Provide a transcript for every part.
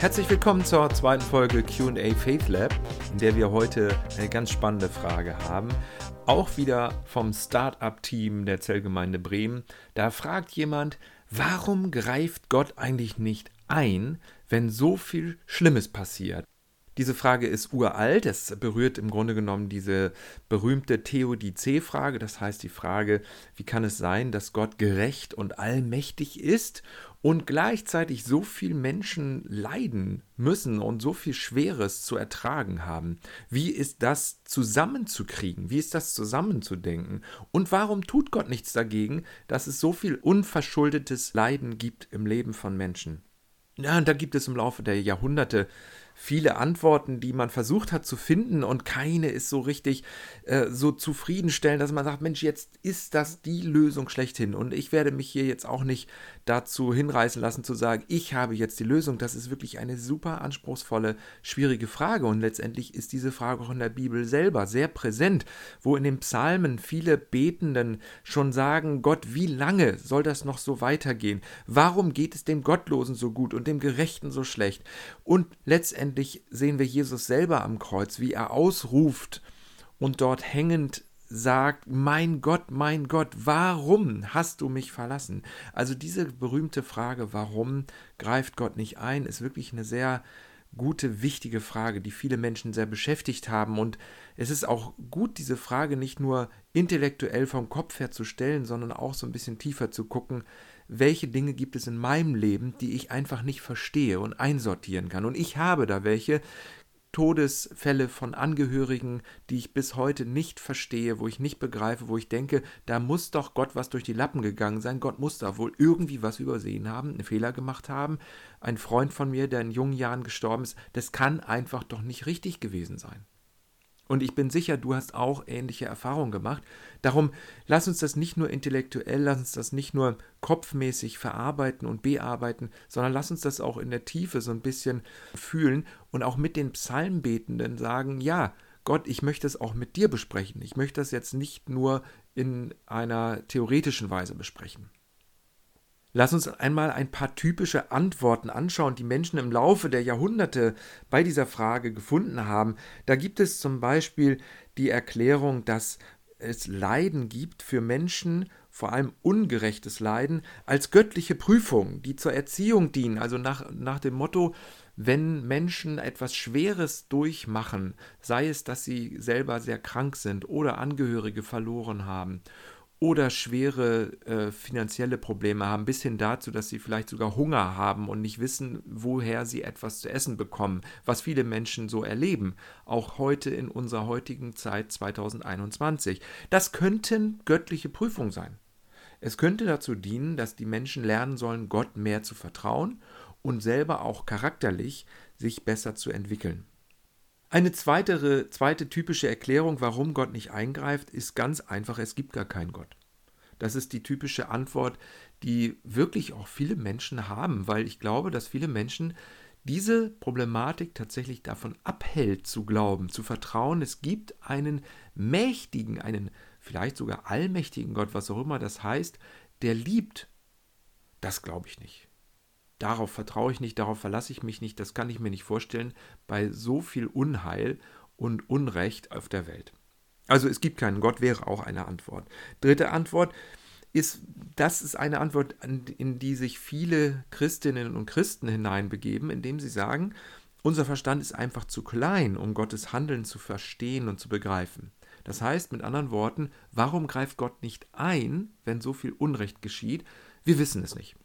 Herzlich willkommen zur zweiten Folge QA Faith Lab, in der wir heute eine ganz spannende Frage haben. Auch wieder vom Start-up-Team der Zellgemeinde Bremen. Da fragt jemand, warum greift Gott eigentlich nicht ein, wenn so viel Schlimmes passiert? Diese Frage ist uralt. Es berührt im Grunde genommen diese berühmte Theodizee-Frage. Das heißt die Frage, wie kann es sein, dass Gott gerecht und allmächtig ist und gleichzeitig so viel Menschen leiden müssen und so viel Schweres zu ertragen haben. Wie ist das zusammenzukriegen? Wie ist das zusammenzudenken? Und warum tut Gott nichts dagegen, dass es so viel unverschuldetes Leiden gibt im Leben von Menschen? Ja, und da gibt es im Laufe der Jahrhunderte viele Antworten, die man versucht hat zu finden und keine ist so richtig äh, so zufriedenstellend, dass man sagt, Mensch, jetzt ist das die Lösung schlechthin und ich werde mich hier jetzt auch nicht dazu hinreißen lassen zu sagen, ich habe jetzt die Lösung. Das ist wirklich eine super anspruchsvolle, schwierige Frage und letztendlich ist diese Frage auch in der Bibel selber sehr präsent, wo in den Psalmen viele Betenden schon sagen, Gott, wie lange soll das noch so weitergehen? Warum geht es dem Gottlosen so gut und dem Gerechten so schlecht? Und letztendlich letztendlich sehen wir Jesus selber am Kreuz, wie er ausruft und dort hängend sagt, mein Gott, mein Gott, warum hast du mich verlassen? Also diese berühmte Frage, warum greift Gott nicht ein, ist wirklich eine sehr gute, wichtige Frage, die viele Menschen sehr beschäftigt haben. Und es ist auch gut, diese Frage nicht nur intellektuell vom Kopf her zu stellen, sondern auch so ein bisschen tiefer zu gucken, welche Dinge gibt es in meinem Leben, die ich einfach nicht verstehe und einsortieren kann. Und ich habe da welche Todesfälle von Angehörigen, die ich bis heute nicht verstehe, wo ich nicht begreife, wo ich denke, da muss doch Gott was durch die Lappen gegangen sein. Gott muss da wohl irgendwie was übersehen haben, einen Fehler gemacht haben. Ein Freund von mir, der in jungen Jahren gestorben ist, das kann einfach doch nicht richtig gewesen sein. Und ich bin sicher, du hast auch ähnliche Erfahrungen gemacht. Darum lass uns das nicht nur intellektuell, lass uns das nicht nur kopfmäßig verarbeiten und bearbeiten, sondern lass uns das auch in der Tiefe so ein bisschen fühlen und auch mit den Psalmbetenden sagen, ja, Gott, ich möchte es auch mit dir besprechen. Ich möchte das jetzt nicht nur in einer theoretischen Weise besprechen. Lass uns einmal ein paar typische Antworten anschauen, die Menschen im Laufe der Jahrhunderte bei dieser Frage gefunden haben. Da gibt es zum Beispiel die Erklärung, dass es Leiden gibt für Menschen, vor allem ungerechtes Leiden, als göttliche Prüfung, die zur Erziehung dienen. Also nach, nach dem Motto, wenn Menschen etwas Schweres durchmachen, sei es, dass sie selber sehr krank sind oder Angehörige verloren haben oder schwere äh, finanzielle Probleme haben, bis hin dazu, dass sie vielleicht sogar Hunger haben und nicht wissen, woher sie etwas zu essen bekommen, was viele Menschen so erleben, auch heute in unserer heutigen Zeit 2021. Das könnten göttliche Prüfungen sein. Es könnte dazu dienen, dass die Menschen lernen sollen, Gott mehr zu vertrauen und selber auch charakterlich sich besser zu entwickeln. Eine zweite, zweite typische Erklärung, warum Gott nicht eingreift, ist ganz einfach, es gibt gar keinen Gott. Das ist die typische Antwort, die wirklich auch viele Menschen haben, weil ich glaube, dass viele Menschen diese Problematik tatsächlich davon abhält zu glauben, zu vertrauen, es gibt einen mächtigen, einen vielleicht sogar allmächtigen Gott, was auch immer das heißt, der liebt. Das glaube ich nicht. Darauf vertraue ich nicht, darauf verlasse ich mich nicht, das kann ich mir nicht vorstellen bei so viel Unheil und Unrecht auf der Welt. Also es gibt keinen Gott, wäre auch eine Antwort. Dritte Antwort ist, das ist eine Antwort, in die sich viele Christinnen und Christen hineinbegeben, indem sie sagen, unser Verstand ist einfach zu klein, um Gottes Handeln zu verstehen und zu begreifen. Das heißt, mit anderen Worten, warum greift Gott nicht ein, wenn so viel Unrecht geschieht? Wir wissen es nicht.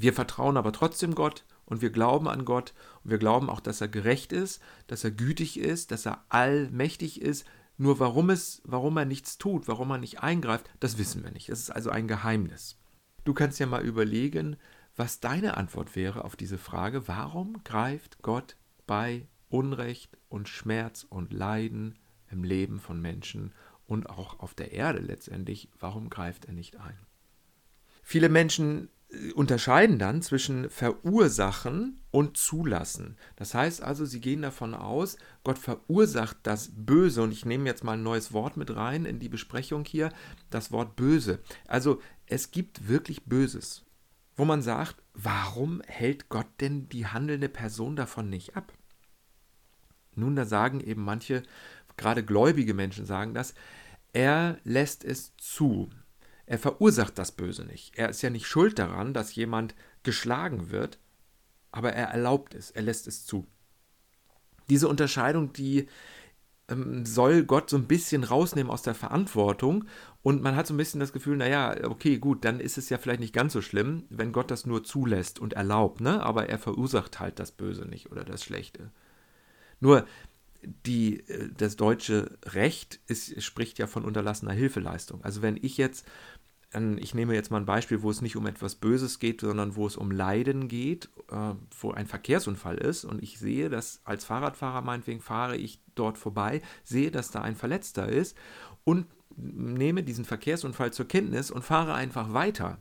Wir vertrauen aber trotzdem Gott und wir glauben an Gott und wir glauben auch, dass er gerecht ist, dass er gütig ist, dass er allmächtig ist. Nur warum, es, warum er nichts tut, warum er nicht eingreift, das wissen wir nicht. Es ist also ein Geheimnis. Du kannst ja mal überlegen, was deine Antwort wäre auf diese Frage, warum greift Gott bei Unrecht und Schmerz und Leiden im Leben von Menschen und auch auf der Erde letztendlich, warum greift er nicht ein? Viele Menschen unterscheiden dann zwischen verursachen und zulassen. Das heißt also, sie gehen davon aus, Gott verursacht das Böse. Und ich nehme jetzt mal ein neues Wort mit rein in die Besprechung hier, das Wort böse. Also es gibt wirklich Böses. wo man sagt, warum hält Gott denn die handelnde Person davon nicht ab? Nun, da sagen eben manche, gerade gläubige Menschen sagen das, er lässt es zu. Er verursacht das Böse nicht. Er ist ja nicht schuld daran, dass jemand geschlagen wird, aber er erlaubt es, er lässt es zu. Diese Unterscheidung, die ähm, soll Gott so ein bisschen rausnehmen aus der Verantwortung und man hat so ein bisschen das Gefühl, naja, okay, gut, dann ist es ja vielleicht nicht ganz so schlimm, wenn Gott das nur zulässt und erlaubt, ne? aber er verursacht halt das Böse nicht oder das Schlechte. Nur die, äh, das deutsche Recht ist, spricht ja von unterlassener Hilfeleistung. Also wenn ich jetzt, ich nehme jetzt mal ein Beispiel, wo es nicht um etwas Böses geht, sondern wo es um Leiden geht, äh, wo ein Verkehrsunfall ist und ich sehe, dass als Fahrradfahrer meinetwegen fahre ich dort vorbei, sehe, dass da ein Verletzter ist und nehme diesen Verkehrsunfall zur Kenntnis und fahre einfach weiter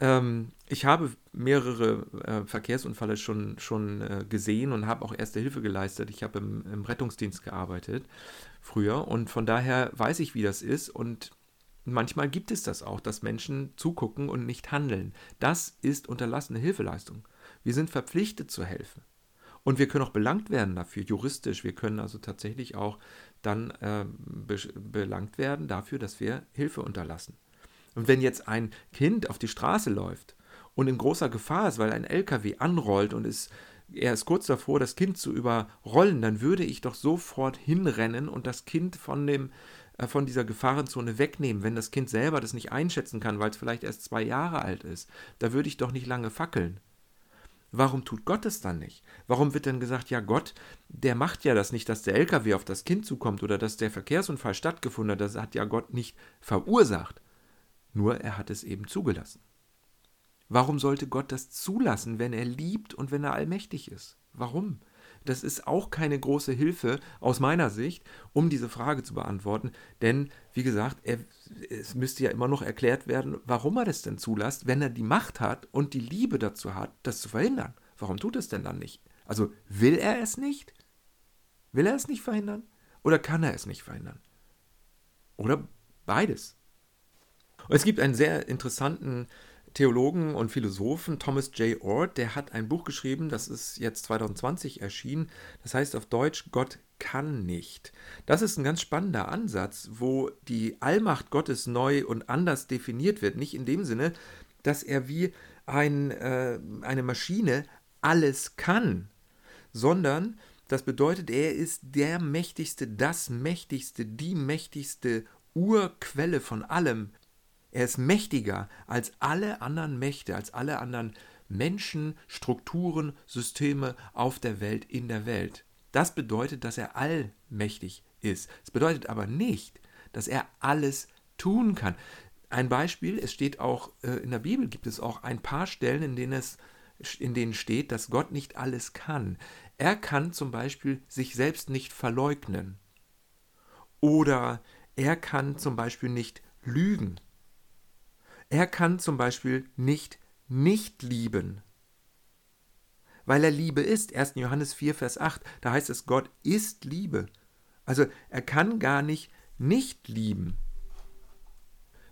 ähm, ich habe mehrere äh, Verkehrsunfälle schon, schon äh, gesehen und habe auch erste Hilfe geleistet. Ich habe im, im, Rettungsdienst gearbeitet früher und von daher weiß ich, wie das ist und manchmal gibt es das auch, dass Menschen zugucken und nicht handeln. Das ist unterlassene Hilfeleistung. Wir sind verpflichtet zu helfen. Und wir können auch belangt werden dafür, juristisch. Wir können also tatsächlich auch dann äh, be belangt werden dafür, dass wir Hilfe unterlassen. Und wenn jetzt ein Kind auf die Straße läuft und in großer Gefahr ist, weil ein LKW anrollt und ist, er ist kurz davor, das Kind zu überrollen, dann würde ich doch sofort hinrennen und das Kind von, dem, von dieser Gefahrenzone wegnehmen, wenn das Kind selber das nicht einschätzen kann, weil es vielleicht erst zwei Jahre alt ist. Da würde ich doch nicht lange fackeln. Warum tut Gott es dann nicht? Warum wird dann gesagt, ja Gott, der macht ja das nicht, dass der LKW auf das Kind zukommt oder dass der Verkehrsunfall stattgefunden hat, das hat ja Gott nicht verursacht. Nur er hat es eben zugelassen. Warum sollte Gott das zulassen, wenn er liebt und wenn er allmächtig ist? Warum? Das ist auch keine große Hilfe aus meiner Sicht, um diese Frage zu beantworten. Denn, wie gesagt, er, es müsste ja immer noch erklärt werden, warum er das denn zulässt, wenn er die Macht hat und die Liebe dazu hat, das zu verhindern. Warum tut es denn dann nicht? Also will er es nicht? Will er es nicht verhindern? Oder kann er es nicht verhindern? Oder beides? Und es gibt einen sehr interessanten Theologen und Philosophen, Thomas J. Ord, der hat ein Buch geschrieben, das ist jetzt 2020 erschienen, das heißt auf Deutsch Gott kann nicht. Das ist ein ganz spannender Ansatz, wo die Allmacht Gottes neu und anders definiert wird. Nicht in dem Sinne, dass er wie ein, äh, eine Maschine alles kann, sondern das bedeutet, er ist der Mächtigste, das Mächtigste, die mächtigste Urquelle von allem, er ist mächtiger als alle anderen Mächte, als alle anderen Menschen, Strukturen, Systeme auf der Welt, in der Welt. Das bedeutet, dass er allmächtig ist. Es bedeutet aber nicht, dass er alles tun kann. Ein Beispiel, es steht auch äh, in der Bibel, gibt es auch ein paar Stellen, in denen es in denen steht, dass Gott nicht alles kann. Er kann zum Beispiel sich selbst nicht verleugnen. Oder er kann zum Beispiel nicht lügen. Er kann zum Beispiel nicht nicht lieben. Weil er Liebe ist. 1. Johannes 4, Vers 8, da heißt es, Gott ist Liebe. Also er kann gar nicht nicht lieben.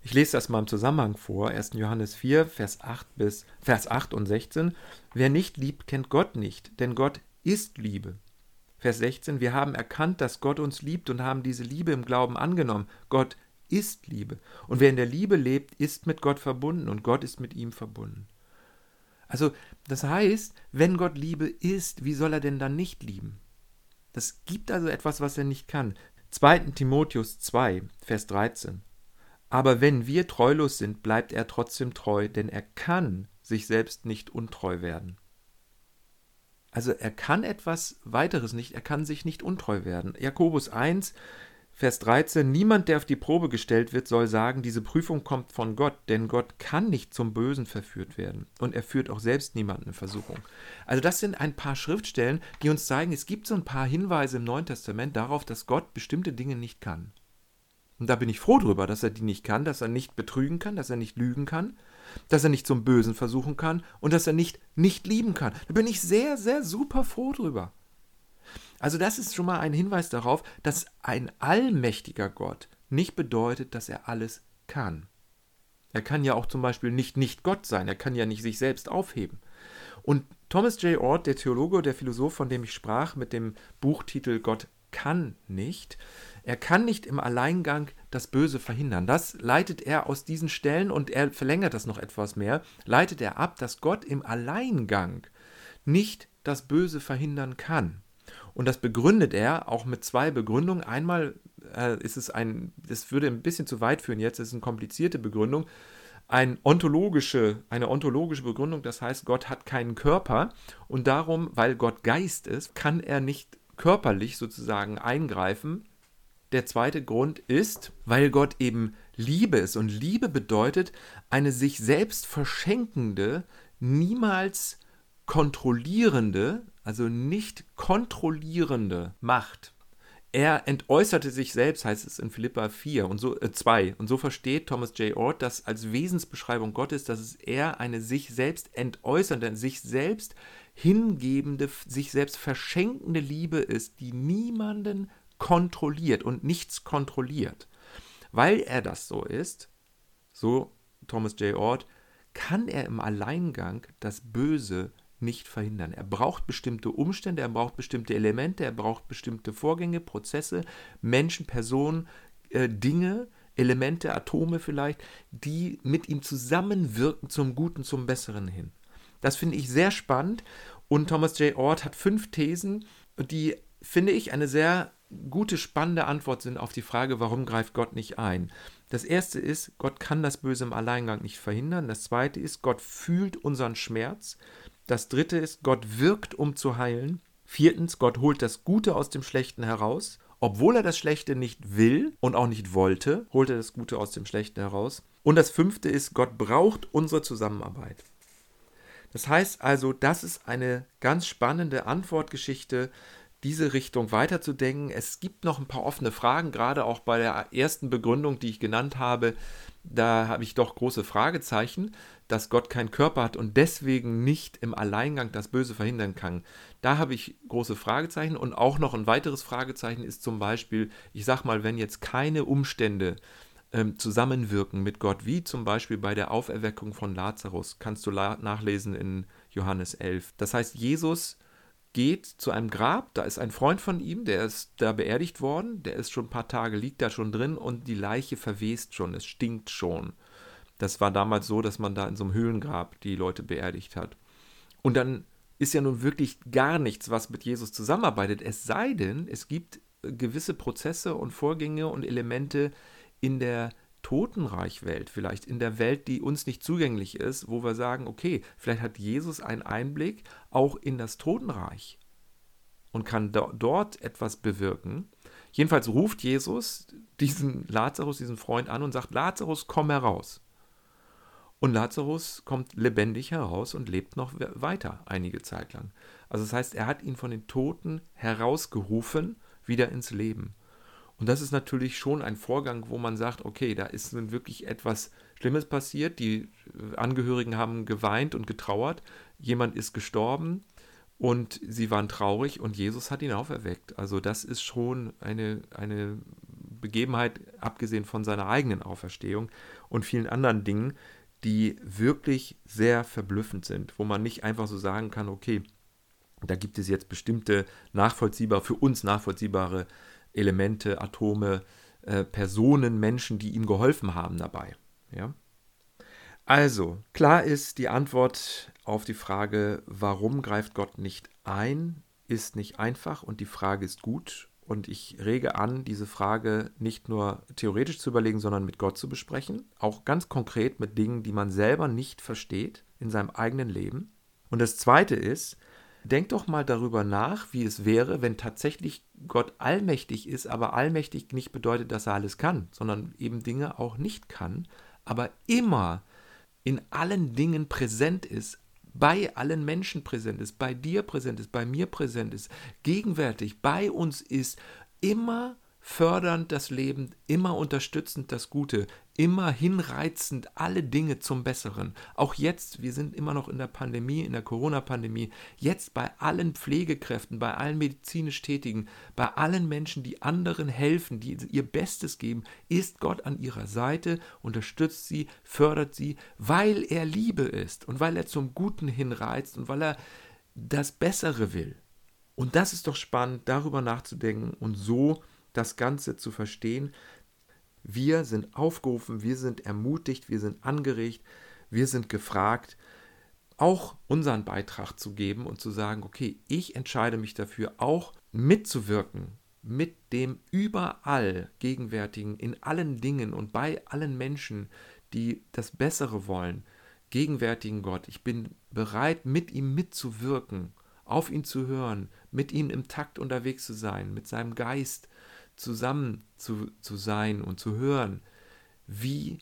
Ich lese das mal im Zusammenhang vor. 1. Johannes 4, Vers 8 bis Vers 8 und 16. Wer nicht liebt, kennt Gott nicht, denn Gott ist Liebe. Vers 16. Wir haben erkannt, dass Gott uns liebt und haben diese Liebe im Glauben angenommen. Gott ist Liebe. Und wer in der Liebe lebt, ist mit Gott verbunden und Gott ist mit ihm verbunden. Also, das heißt, wenn Gott Liebe ist, wie soll er denn dann nicht lieben? Das gibt also etwas, was er nicht kann. 2. Timotheus 2, Vers 13. Aber wenn wir treulos sind, bleibt er trotzdem treu, denn er kann sich selbst nicht untreu werden. Also er kann etwas weiteres nicht, er kann sich nicht untreu werden. Jakobus 1, Vers 13, niemand, der auf die Probe gestellt wird, soll sagen, diese Prüfung kommt von Gott, denn Gott kann nicht zum Bösen verführt werden und er führt auch selbst niemanden in Versuchung. Also das sind ein paar Schriftstellen, die uns zeigen, es gibt so ein paar Hinweise im Neuen Testament darauf, dass Gott bestimmte Dinge nicht kann. Und da bin ich froh drüber, dass er die nicht kann, dass er nicht betrügen kann, dass er nicht lügen kann, dass er nicht zum Bösen versuchen kann und dass er nicht nicht lieben kann. Da bin ich sehr, sehr super froh drüber. Also das ist schon mal ein Hinweis darauf, dass ein allmächtiger Gott nicht bedeutet, dass er alles kann. Er kann ja auch zum Beispiel nicht nicht Gott sein. Er kann ja nicht sich selbst aufheben. Und Thomas J. Ord, der Theologe, der Philosoph, von dem ich sprach, mit dem Buchtitel Gott kann nicht, er kann nicht im Alleingang das Böse verhindern. Das leitet er aus diesen Stellen und er verlängert das noch etwas mehr, leitet er ab, dass Gott im Alleingang nicht das Böse verhindern kann. Und das begründet er auch mit zwei Begründungen. Einmal äh, ist es ein, das würde ein bisschen zu weit führen jetzt, es ist eine komplizierte Begründung. Ein ontologische, eine ontologische Begründung, das heißt, Gott hat keinen Körper und darum, weil Gott Geist ist, kann er nicht körperlich sozusagen eingreifen. Der zweite Grund ist, weil Gott eben Liebe ist und Liebe bedeutet eine sich selbst verschenkende, niemals kontrollierende, also nicht kontrollierende Macht. Er entäußerte sich selbst, heißt es in Philippa 4 und so äh, 2. Und so versteht Thomas J. Ord das als Wesensbeschreibung Gottes, dass es er eine sich selbst entäußernde, sich selbst hingebende, sich selbst verschenkende Liebe ist, die niemanden kontrolliert und nichts kontrolliert. Weil er das so ist, so Thomas J. Ord, kann er im Alleingang das Böse nicht verhindern. Er braucht bestimmte Umstände, er braucht bestimmte Elemente, er braucht bestimmte Vorgänge, Prozesse, Menschen, Personen, äh, Dinge, Elemente, Atome vielleicht, die mit ihm zusammenwirken zum Guten, zum Besseren hin. Das finde ich sehr spannend und Thomas J. Ord hat fünf Thesen, die, finde ich, eine sehr gute, spannende Antwort sind auf die Frage, warum greift Gott nicht ein. Das erste ist, Gott kann das Böse im Alleingang nicht verhindern. Das zweite ist, Gott fühlt unseren Schmerz. Das dritte ist, Gott wirkt, um zu heilen. Viertens, Gott holt das Gute aus dem Schlechten heraus. Obwohl er das Schlechte nicht will und auch nicht wollte, holt er das Gute aus dem Schlechten heraus. Und das fünfte ist, Gott braucht unsere Zusammenarbeit. Das heißt also, das ist eine ganz spannende Antwortgeschichte, diese Richtung weiterzudenken. Es gibt noch ein paar offene Fragen, gerade auch bei der ersten Begründung, die ich genannt habe. Da habe ich doch große Fragezeichen dass Gott keinen Körper hat und deswegen nicht im Alleingang das Böse verhindern kann. Da habe ich große Fragezeichen und auch noch ein weiteres Fragezeichen ist zum Beispiel, ich sag mal, wenn jetzt keine Umstände ähm, zusammenwirken mit Gott, wie zum Beispiel bei der Auferweckung von Lazarus, kannst du nachlesen in Johannes 11. Das heißt, Jesus geht zu einem Grab, da ist ein Freund von ihm, der ist da beerdigt worden, der ist schon ein paar Tage, liegt da schon drin und die Leiche verwest schon, es stinkt schon. Das war damals so, dass man da in so einem Höhlengrab die Leute beerdigt hat. Und dann ist ja nun wirklich gar nichts, was mit Jesus zusammenarbeitet, es sei denn, es gibt gewisse Prozesse und Vorgänge und Elemente in der Totenreichwelt, vielleicht in der Welt, die uns nicht zugänglich ist, wo wir sagen, okay, vielleicht hat Jesus einen Einblick auch in das Totenreich und kann do dort etwas bewirken. Jedenfalls ruft Jesus diesen Lazarus, diesen Freund an und sagt, Lazarus, komm heraus. Und Lazarus kommt lebendig heraus und lebt noch weiter einige Zeit lang. Also das heißt, er hat ihn von den Toten herausgerufen, wieder ins Leben. Und das ist natürlich schon ein Vorgang, wo man sagt, okay, da ist wirklich etwas Schlimmes passiert. Die Angehörigen haben geweint und getrauert. Jemand ist gestorben und sie waren traurig und Jesus hat ihn auferweckt. Also das ist schon eine, eine Begebenheit, abgesehen von seiner eigenen Auferstehung und vielen anderen Dingen, die wirklich sehr verblüffend sind, wo man nicht einfach so sagen kann, okay, da gibt es jetzt bestimmte nachvollziehbare, für uns nachvollziehbare Elemente, Atome, äh, Personen, Menschen, die ihm geholfen haben dabei. Ja? Also, klar ist, die Antwort auf die Frage, warum greift Gott nicht ein, ist nicht einfach und die Frage ist gut und ich rege an, diese Frage nicht nur theoretisch zu überlegen, sondern mit Gott zu besprechen. Auch ganz konkret mit Dingen, die man selber nicht versteht in seinem eigenen Leben. Und das Zweite ist, denk doch mal darüber nach, wie es wäre, wenn tatsächlich Gott allmächtig ist, aber allmächtig nicht bedeutet, dass er alles kann, sondern eben Dinge auch nicht kann, aber immer in allen Dingen präsent ist, bei allen Menschen präsent ist, bei dir präsent ist, bei mir präsent ist, gegenwärtig bei uns ist, immer fördernd das Leben, immer unterstützend das Gute, immer hinreizend alle Dinge zum Besseren. Auch jetzt, wir sind immer noch in der Pandemie, in der Corona-Pandemie, jetzt bei allen Pflegekräften, bei allen medizinisch Tätigen, bei allen Menschen, die anderen helfen, die ihr Bestes geben, ist Gott an ihrer Seite, unterstützt sie, fördert sie, weil er Liebe ist und weil er zum Guten hinreizt und weil er das Bessere will. Und das ist doch spannend, darüber nachzudenken und so das Ganze zu verstehen. Wir sind aufgerufen, wir sind ermutigt, wir sind angeregt, wir sind gefragt, auch unseren Beitrag zu geben und zu sagen, okay, ich entscheide mich dafür, auch mitzuwirken mit dem überall gegenwärtigen, in allen Dingen und bei allen Menschen, die das Bessere wollen, gegenwärtigen Gott. Ich bin bereit, mit ihm mitzuwirken, auf ihn zu hören, mit ihm im Takt unterwegs zu sein, mit seinem Geist zusammen zu, zu sein und zu hören, wie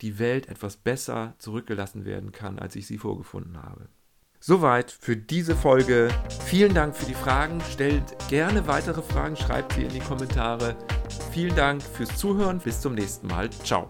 die Welt etwas besser zurückgelassen werden kann, als ich sie vorgefunden habe. Soweit für diese Folge. Vielen Dank für die Fragen. Stellt gerne weitere Fragen, schreibt sie in die Kommentare. Vielen Dank fürs Zuhören. Bis zum nächsten Mal. Ciao.